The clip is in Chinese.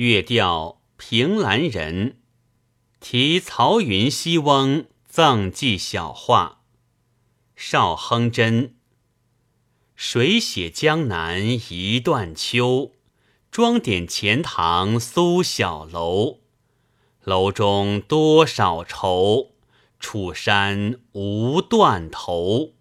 月调凭栏人，题曹云西翁赠记小画。邵亨真，水写江南一段秋？装点钱塘苏小楼，楼中多少愁？楚山无断头。